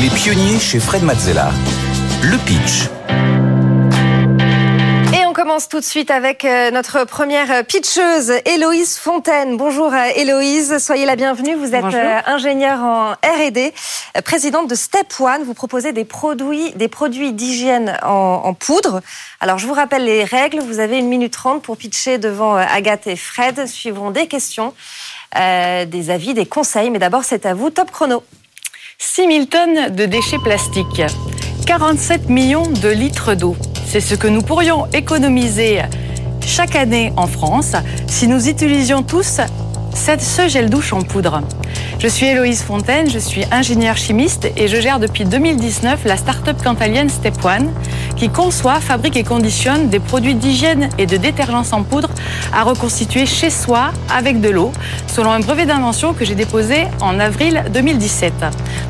Les pionniers chez Fred Mazzella. Le pitch. Et on commence tout de suite avec euh, notre première pitcheuse, Héloïse Fontaine. Bonjour euh, Héloïse, soyez la bienvenue. Vous êtes Bonjour. euh, ingénieure en R&D, euh, présidente de Step One. Vous proposez des produits, des produits d'hygiène en, en poudre. Alors je vous rappelle les règles. Vous avez une minute trente pour pitcher devant euh, Agathe et Fred. Suivront des questions, euh, des avis, des conseils. Mais d'abord c'est à vous, top chrono. 6 000 tonnes de déchets plastiques, 47 millions de litres d'eau. C'est ce que nous pourrions économiser chaque année en France si nous utilisions tous ce gel douche en poudre. Je suis Héloïse Fontaine, je suis ingénieure chimiste et je gère depuis 2019 la start-up cantalienne Step One qui conçoit, fabrique et conditionne des produits d'hygiène et de détergents en poudre à reconstituer chez soi avec de l'eau, selon un brevet d'invention que j'ai déposé en avril 2017.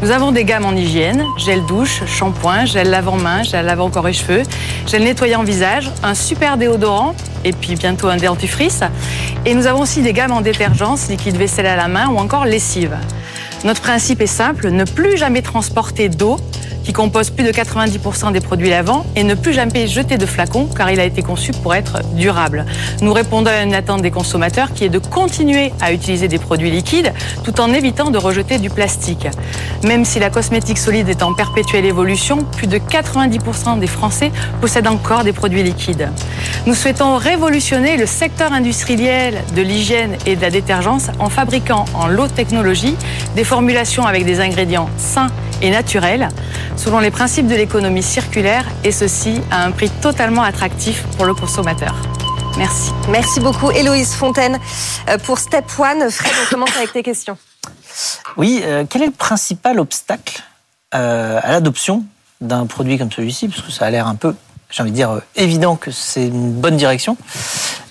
Nous avons des gammes en hygiène, gel douche, shampoing, gel lavant-main, gel lavant corps et cheveux, gel nettoyant visage, un super déodorant et puis bientôt un dentifrice. Et nous avons aussi des gammes en détergence, liquide vaisselle à la main ou encore lessive. Notre principe est simple, ne plus jamais transporter d'eau qui compose plus de 90% des produits lavants et ne plus jamais jeter de flacons car il a été conçu pour être durable. Nous répondons à une attente des consommateurs qui est de continuer à utiliser des produits liquides tout en évitant de rejeter du plastique. Même si la cosmétique solide est en perpétuelle évolution, plus de 90% des Français possèdent encore des produits liquides. Nous souhaitons révolutionner le secteur industriel de l'hygiène et de la détergence en fabriquant en low technologie des formulations avec des ingrédients sains et naturels selon les principes de l'économie circulaire et ceci à un prix totalement attractif pour le consommateur. Merci. Merci beaucoup Héloïse Fontaine euh, pour Step One. Fred, on commence avec tes questions. Oui, euh, quel est le principal obstacle euh, à l'adoption d'un produit comme celui-ci? Parce que ça a l'air un peu, j'ai envie de dire, euh, évident que c'est une bonne direction.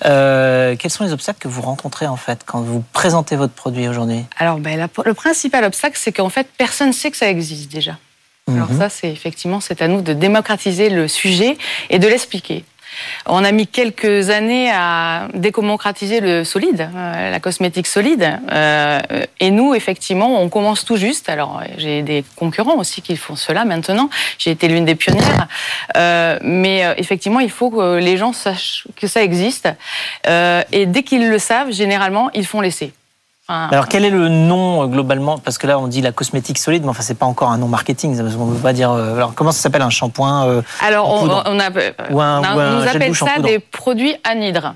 Euh, quels sont les obstacles que vous rencontrez en fait quand vous présentez votre produit aujourd'hui? Alors, ben, la- le principal obstacle, c'est qu'en fait, personne ne sait que ça existe déjà. Alors Mhm. ça, c'est effectivement, c'est à nous de démocratiser le sujet et de l'expliquer. On a mis quelques années à démocratiser le solide, euh, la cosmétique solide. Euh, et nous, effectivement, on commence tout juste. Alors, j'ai des concurrents aussi qui font cela maintenant. J'ai été l'une des pionnières. Euh, mais effectivement, il faut que les gens sachent que ça existe. Euh, et dès qu'ils le savent, généralement, ils font l'essai. Enfin, Alors quel est le nom euh, globalement? Parce que là on dit la cosmétique solide, mais enfin c'est pas encore un nom marketing. Parce ne peut pas dire. euh, alors comment ça s'appelle un shampoing euh, Alors, on, on a, Ou un- on a- ou un nous gel appelle ça des produits anhydres.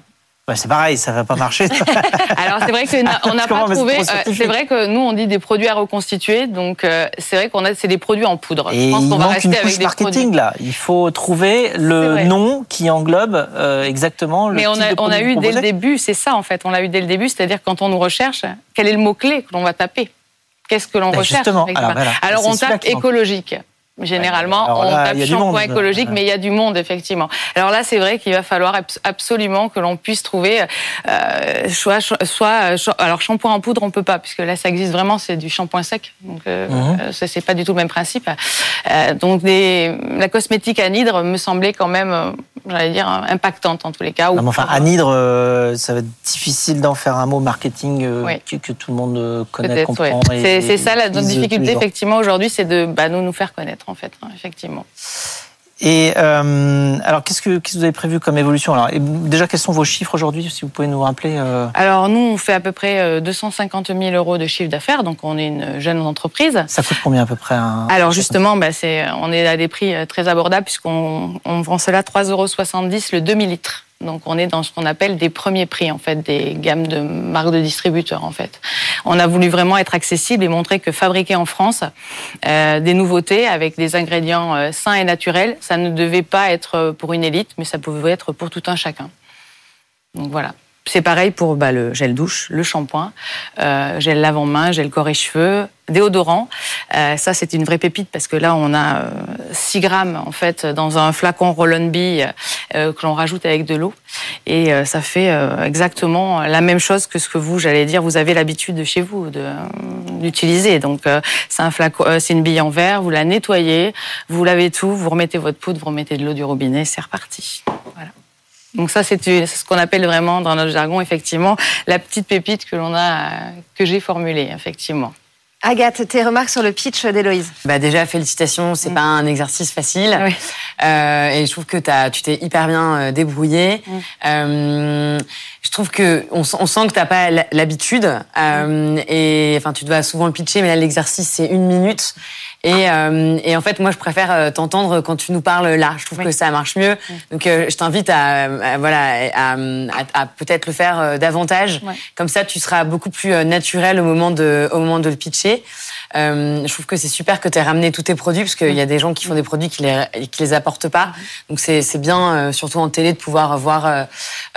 Ouais, C'est pareil, ça va pas marcher. Alors, c'est vrai qu'on n'a on n'a Je pas trouvé. euh. C'est vrai que nous, on dit des produits à reconstituer. Donc, euh, c'est vrai qu'on a, c'est des produits en poudre. Et Je pense il qu'on va rester une avec couche des marketing produits. là. Il faut trouver le nom qui englobe euh, exactement le Mais on a, de on a eu dès le début, c'est ça en fait. On l'a eu dès le début, c'est-à-dire quand on nous recherche, quel est le mot-clé que l'on va taper? Qu'est-ce que l'on Ben, recherche justement. Alors, voilà. Alors, C'est on tape écologique. Généralement, Alors on là, tape shampoing écologique, mais il y a du monde, effectivement. Alors là, c'est vrai qu'il va falloir abs- absolument que l'on puisse trouver euh, soit, soit, alors shampoing en poudre, on peut pas, puisque là, ça existe vraiment, c'est du shampoing sec. Donc, euh, ça, c'est pas du tout le même principe. Euh, donc, des, la cosmétique anhydre me semblait quand même, euh, j'allais dire, impactante en tous les cas. Non, mais enfin, anhydre, euh, ça va être difficile d'en faire un mot marketing euh, Oui. que, que tout le monde euh, connaît, comprend. ouais. C'est ça la, notre difficulté effectivement aujourd'hui, c'est de bah, nous nous faire connaître en fait, hein, effectivement. Et euh, alors, qu'est-ce que, qu'est-ce que vous avez prévu comme évolution? Alors, et déjà, quels sont vos chiffres aujourd'hui, si vous pouvez nous rappeler euh, Alors nous, on fait à peu près euh, 250 000 euros de chiffre d'affaires, donc on est une jeune entreprise. Ça coûte combien à peu près un, Alors justement, bah, c'est, on est à des prix euh, très abordables puisqu'on on vend cela 3,70 euros le demi-litre. Donc on est dans ce qu'on appelle des premiers prix en fait, des gammes de marques de distributeurs en fait. On a voulu vraiment être accessible et montrer que fabriquer en France euh, des nouveautés avec des ingrédients euh, sains et naturels, ça ne devait pas être euh, pour une élite, mais ça pouvait être pour tout un chacun. Donc voilà. C'est pareil pour bah, le gel douche, le shampoing, euh, gel lavant-main, gel corps et cheveux, déodorant. Euh, ça, c'est une vraie pépite parce que là, on a euh, 6 grammes en fait dans un flacon Roll-on-Bee euh, que l'on rajoute avec de l'eau. Et euh, ça fait euh, exactement la même chose que ce que vous, j'allais dire, vous avez l'habitude de chez vous euh, d'utiliser. Donc, c'est un flacon, c'est une bille en verre, vous la nettoyez, vous lavez tout, vous remettez votre poudre, vous remettez de l'eau du robinet, c'est reparti. Donc ça, c'est ce qu'on appelle vraiment dans notre jargon, effectivement, la petite pépite que l'on a, que j'ai formulée, effectivement. Agathe, tes remarques sur le pitch d'Héloïse? Bah Déjà, félicitations, c'est Mm. pas un exercice facile. Oui. Euh, et je trouve que as, tu t'es hyper bien euh, débrouillé. Mm. Euh, je trouve que on, on sent que t'as pas l'habitude. Euh, et enfin, tu dois souvent le pitcher, mais là, l'exercice, c'est une minute. Et, euh, et en fait, moi, je préfère euh, t'entendre quand tu nous parles là. Je trouve Oui. que ça marche mieux. Donc, euh, je t'invite à, voilà, à, à- à peut-être le faire euh, davantage. Comme ça, tu seras beaucoup plus euh, naturel au moment de, au moment de le pitcher. Euh, je trouve que c'est super que tu aies ramené tous tes produits parce qu'il y a des gens qui font des produits qui les, les apportent pas. Donc c'est bien, euh, surtout en télé, de pouvoir voir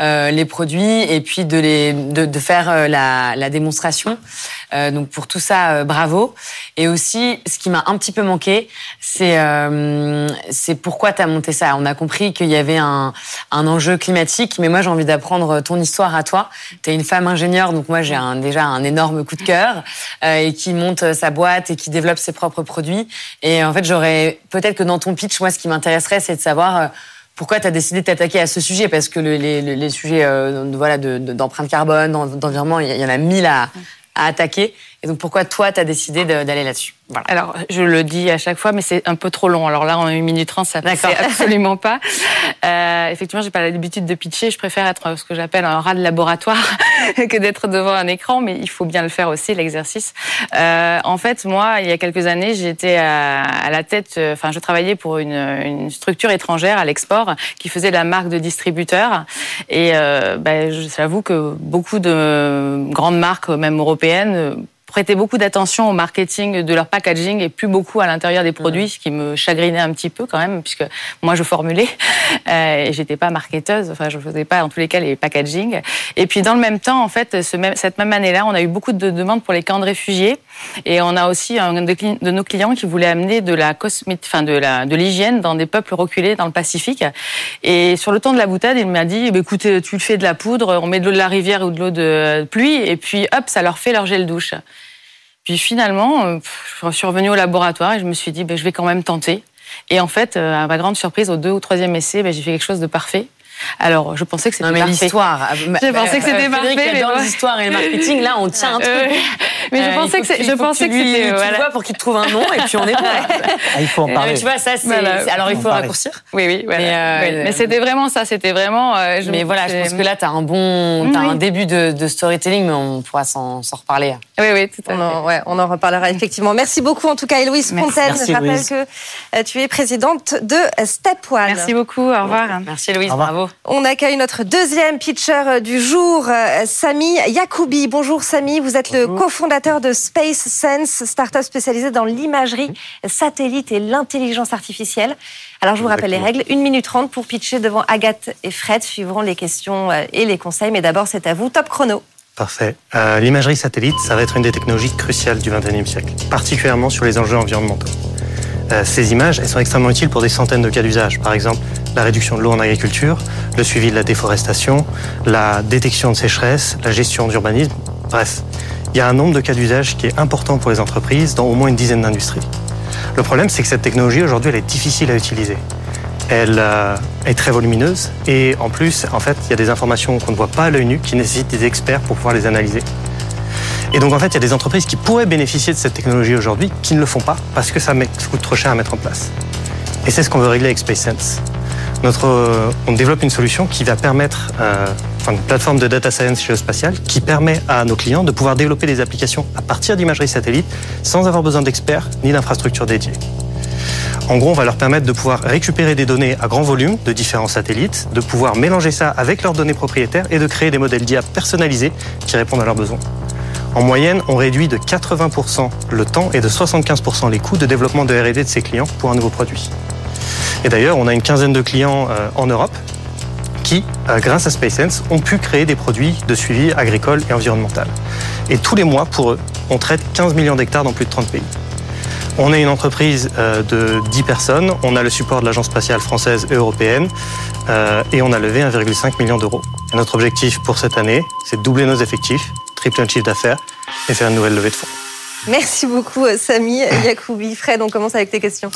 euh, les produits et puis de, les, de, faire la, démonstration. Donc pour tout ça, bravo. Et aussi, ce qui m'a un petit peu manqué, c'est euh, pourquoi tu as monté ça. On a compris qu'il y avait un, un enjeu climatique, mais moi j'ai envie d'apprendre ton histoire à toi. Tu es une femme ingénieure, donc moi j'ai déjà un énorme coup de cœur et qui monte sa boîte et qui développe ses propres produits. Et en fait, j'aurais peut-être que dans ton pitch, moi ce qui m'intéresserait, c'est de savoir euh, pourquoi tu as décidé de t'attaquer à ce sujet Parce que le- les, les- sujets euh, voilà, de- de- d'empreinte carbone, d'en- d'environnement, il y en a mille à, à attaquer. Et donc pourquoi toi, tu as décidé d'aller là-dessus? Voilà. Alors, je le dis à chaque fois, mais c'est un peu trop long. Alors là, en 1 minute 30, ça D'accord. absolument pas. Euh, effectivement, j'ai pas l'habitude de pitcher. Je préfère être ce que j'appelle un rat de laboratoire que d'être devant un écran, mais il faut bien le faire aussi, l'exercice. Euh, en fait, moi, il y a quelques années, j'étais à, à la tête, euh, enfin, je travaillais pour une, une structure étrangère à l'export qui faisait la marque de distributeur. Et euh, ben, j'avoue que beaucoup de grandes marques, même européennes, euh, prêtaient beaucoup d'attention au marketing de leur packaging et plus beaucoup à l'intérieur des produits, ce qui me chagrinait un petit peu quand même, puisque moi je formulais euh, et j'étais pas marketeuse, enfin je faisais pas en tous les cas les packaging. Et puis dans le même temps, en fait, ce même, cette même année-là, on a eu beaucoup de demandes pour les camps de réfugiés et on a aussi un de, nos clients qui voulait amener de la cosmétique, enfin de la de l'hygiène dans des peuples reculés dans le Pacifique. Et sur le temps de la boutade, il m'a dit, eh ben, écoutez, tu le fais de la poudre, on met de l'eau de la rivière ou de l'eau de pluie et puis hop, ça leur fait leur gel douche. Puis finalement, euh, je suis revenue au laboratoire et je me suis dit, ben, je vais quand même tenter. Et en fait, euh, à ma grande surprise, au deux ou troisième essai, ben, j'ai fait quelque chose de parfait. Alors, je pensais que c'était Non mais parfait. l'histoire. J'ai pensé que c'était parfait, mais mais dans bon. l'histoire et le marketing, là, on tient un truc. Euh, mais je Euh, pensais que c'est- je pensais tu que c'était tu voilà. vois pour qu'il te trouve un nom et puis on est bon. Ah, il faut en Euh, parler. tu vois, ça, c'est. Alors, il faut raccourcir. Oui, oui. Mais, euh, Oui, mais c'était vraiment ça. C'était vraiment. euh, je- Mais voilà, je pense que là, t'as un bon, t'as Oui. un début de, storytelling, mais on pourra s'en reparler. Oui, oui, tout à On fait. on en reparlera effectivement. Merci beaucoup en tout cas, Héloïse. Fontaine. Merci, Je rappelle Héloïse. que euh, tu es présidente de Step One. Merci beaucoup. Au revoir. Merci revoir. bravo. On accueille notre deuxième pitcher euh, du jour, euh, Sami Yacoubi. Bonjour Sami, vous êtes le cofondateur de Space Sense, start-up spécialisée dans l'imagerie satellite et l'intelligence artificielle. Alors je vous rappelle les règles, 1 minute 30 pour pitcher devant Agathe et Fred, suivront les questions euh, et les conseils. Mais d'abord c'est à vous, top chrono. Parfait. Euh, L'imagerie satellite, ça va être une des technologies cruciales du XXIe siècle, particulièrement sur les enjeux environnementaux. Euh, ces images, elles sont extrêmement utiles pour des centaines de cas d'usage. Par exemple, la réduction de l'eau en agriculture, le suivi de la déforestation, la détection de sécheresse, la gestion d'urbanisme. Bref, il y a un nombre de cas d'usage qui est important pour les entreprises dans au moins une dizaine d'industries. Le problème, c'est que cette technologie, aujourd'hui, elle est difficile à utiliser. Elle euh, est très volumineuse et en plus, en fait, il y a des informations qu'on ne voit pas à l'œil nu qui nécessitent des experts pour pouvoir les analyser. Et donc, en fait, il y a des entreprises qui pourraient bénéficier de cette technologie aujourd'hui qui ne le font pas parce que ça met- coûte trop cher à mettre en place. Et c'est ce qu'on veut régler avec SpaceSense. Notre, euh, on développe une solution qui va permettre, euh, enfin une plateforme de data science géospatiale qui permet à nos clients de pouvoir développer des applications à partir d'imagerie satellite sans avoir besoin d'experts ni d'infrastructures dédiées. En gros, on va leur permettre de pouvoir récupérer des données à grand volume de différents satellites, de pouvoir mélanger ça avec leurs données propriétaires et de créer des modèles d'IA personnalisés qui répondent à leurs besoins. En moyenne, on réduit de 80% le temps et de 75% les coûts de développement de R&D de ces clients pour un nouveau produit. Et d'ailleurs, on a une quinzaine de clients euh, en Europe qui, euh, grâce à SpaceSense, ont pu créer des produits de suivi agricole et environnemental. Et tous les mois, pour eux, on traite 15 millions d'hectares dans plus de 30 pays. On est une entreprise euh, de 10 personnes, on a le support de l'Agence spatiale française et européenne euh, et on a levé 1,5 million d'euros. Notre objectif pour cette année, c'est de doubler nos effectifs, tripler notre chiffre d'affaires et faire une nouvelle levée de fonds. Merci beaucoup Sami Yacoubi. Fred, on commence avec tes questions.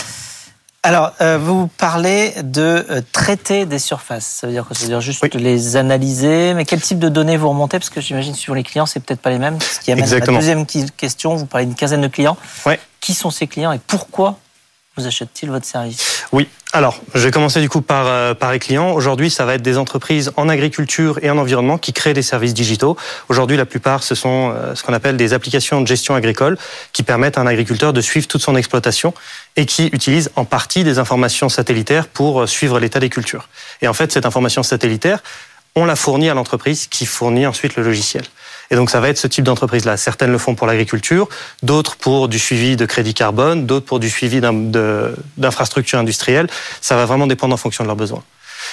Alors, euh, vous parlez de euh, traiter des surfaces. Ça veut dire que ça veut dire juste Oui. les analyser. Mais quel type de données vous remontez? Parce que j'imagine suivant les clients, c'est peut-être pas les mêmes. Ce qui amène Exactement. à la deuxième question. Vous parlez d'une quinzaine de clients. Ouais. Qui sont ces clients et pourquoi vous achètent-ils votre service? Oui. Alors, je vais commencer du coup par, euh, par les clients. Aujourd'hui, ça va être des entreprises en agriculture et en environnement qui créent des services digitaux. Aujourd'hui, la plupart, ce sont euh, ce qu'on appelle des applications de gestion agricole qui permettent à un agriculteur de suivre toute son exploitation et qui utilisent en partie des informations satellitaires pour euh, suivre l'état des cultures. Et en fait, cette information satellitaire, on la fournit à l'entreprise qui fournit ensuite le logiciel. Et donc ça va être ce type d'entreprise-là. Certaines le font pour l'agriculture, d'autres pour du suivi de crédit carbone, d'autres pour du suivi d'infrastructures industrielles. Ça va vraiment dépendre en fonction de leurs besoins.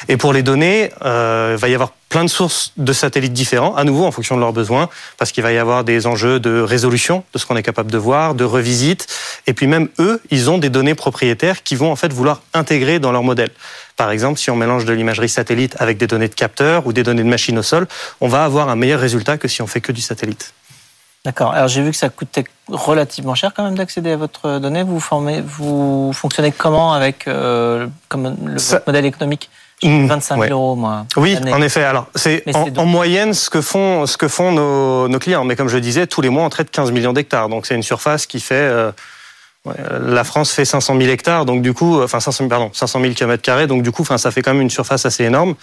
Et pour les données, euh, il va y avoir plein de sources de satellites différents, à nouveau en fonction de leurs besoins, parce qu'il va y avoir des enjeux de résolution de ce qu'on est capable de voir, de revisite, et puis même eux, ils ont des données propriétaires qui vont en fait vouloir intégrer dans leur modèle. Par exemple, si on mélange de l'imagerie satellite avec des données de capteurs ou des données de machines au sol, on va avoir un meilleur résultat que si on fait que du satellite. D'accord. Alors j'ai vu que ça coûtait relativement cher quand même d'accéder à votre donnée. Vous formez, vous fonctionnez comment avec euh, comme le, Ça- votre modèle économique? Mmh, 25 000 ouais. euros moi. Oui, en effet. Alors, c'est en, c'est donc- en moyenne ce que font ce que font nos, nos clients. Mais comme je le disais, tous les mois, on traite 15 millions d'hectares. Donc, c'est une surface qui fait. euh, ouais, la France fait 500 000 hectares, donc du coup, enfin 500 000, pardon, 500 000 kilomètres carrés, donc du coup, enfin, ça fait quand même une surface assez énorme.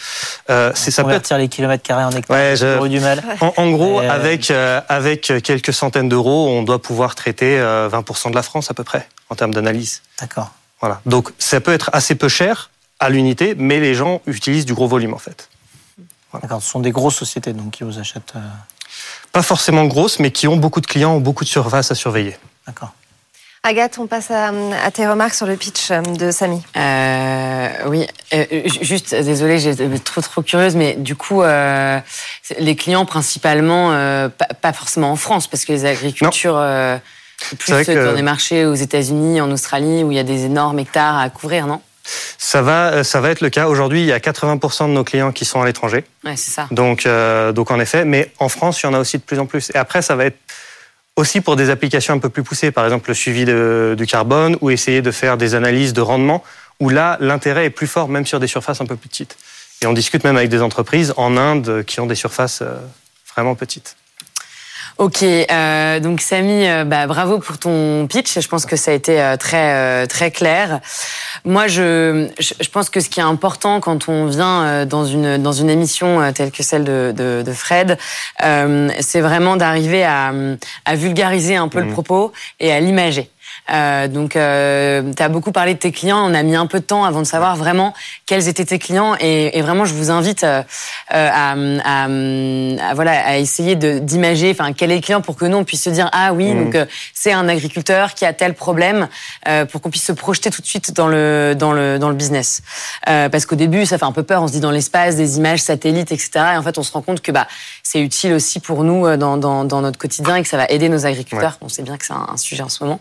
Euh, c'est ça peut les kilomètres carrés en hectares. Ouais, je- du mal. en, en gros, Euh, avec euh, avec quelques centaines d'euros, on doit pouvoir traiter euh, 20% de la France à peu près en termes d'analyse. D'accord. Voilà. Donc, ça peut être assez peu cher à l'unité, mais les gens utilisent du gros volume en fait. D'accord. Ce sont des grosses sociétés donc qui vous achètent. euh, Pas forcément grosses, mais qui ont beaucoup de clients, ont beaucoup de surfaces à surveiller. D'accord. Agathe, on passe à, à tes remarques sur le pitch euh, de Samy. Euh, oui, euh, ju- juste, désolée, j'étais trop trop curieuse, mais du coup, euh, les clients principalement, euh, pas, pas forcément en France, parce que les agricultures, euh, c'est plus que- dans des marchés aux États-Unis, en Australie, où il y a des énormes hectares à couvrir, non? Ça va, euh, ça va être le cas. Aujourd'hui, il y a 80% de nos clients qui sont à l'étranger. Ouais, c'est ça. Donc, euh, donc en effet, mais en France, il y en a aussi de plus en plus. Et après, ça va être aussi pour des applications un peu plus poussées, par exemple le suivi de- du carbone ou essayer de faire des analyses de rendement, où là, l'intérêt est plus fort, même sur des surfaces un peu plus petites. Et on discute même avec des entreprises en Inde qui ont des surfaces euh, vraiment petites. Ok, euh, donc Samy, euh, bah, bravo pour ton pitch. Je pense que ça a été euh, très euh, très clair. Moi, je, je pense que ce qui est important quand on vient euh, dans une dans une émission telle que celle de de, de Fred, euh, c'est vraiment d'arriver à à vulgariser un peu le Mhm. propos et à l'imager. Euh, donc, euh, tu as beaucoup parlé de tes clients. On a mis un peu de temps avant de savoir vraiment quels étaient tes clients. Et, et vraiment, je vous invite euh, euh, à, à, à, voilà, à essayer d'imager enfin, quel est le client pour que nous, on puisse se dire Ah oui, Mhm. donc euh, c'est un agriculteur qui a tel problème, euh, pour qu'on puisse se projeter tout de suite dans le, dans le, dans le business. Euh, parce qu'au début, ça fait un peu peur. On se dit dans l'espace, des images satellites, etc. Et en fait, on se rend compte que bah, c'est utile aussi pour nous dans, dans, dans notre quotidien et que ça va aider nos agriculteurs. On sait bien que c'est un, un sujet en ce moment.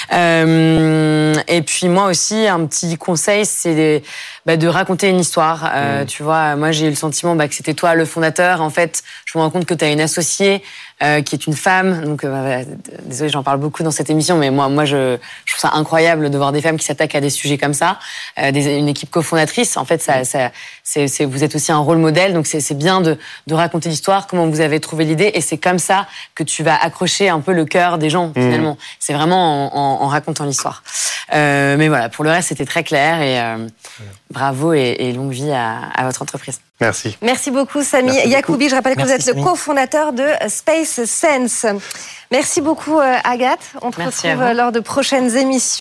Euh, et puis moi aussi, un petit conseil, c'est de, bah, de raconter une histoire. Euh, Tu vois, moi j'ai eu le sentiment bah, que c'était toi le fondateur. En fait, je me rends compte que tu as une associée euh, qui est une femme. Donc, euh, bah, désolé, j'en parle beaucoup dans cette émission, mais moi, moi, je, je trouve ça incroyable de voir des femmes qui s'attaquent à des sujets comme ça. Euh, des, une équipe cofondatrice, en fait, ça, ça, c'est, c'est- vous êtes aussi un rôle modèle. Donc, c'est, c'est bien de, de raconter l'histoire, comment vous avez trouvé l'idée, et c'est comme ça que tu vas accrocher un peu le cœur des gens finalement. C'est vraiment en, en- en racontant l'histoire. Euh, mais voilà, pour le reste, c'était très clair et euh, bravo et, et longue vie à, à votre entreprise. Merci. Merci beaucoup, Samy. Merci beaucoup. Yacoubi, je rappelle que Merci, vous êtes Samy. le cofondateur de Space Sense. Merci beaucoup, euh, Agathe. On à retrouve lors de prochaines émissions.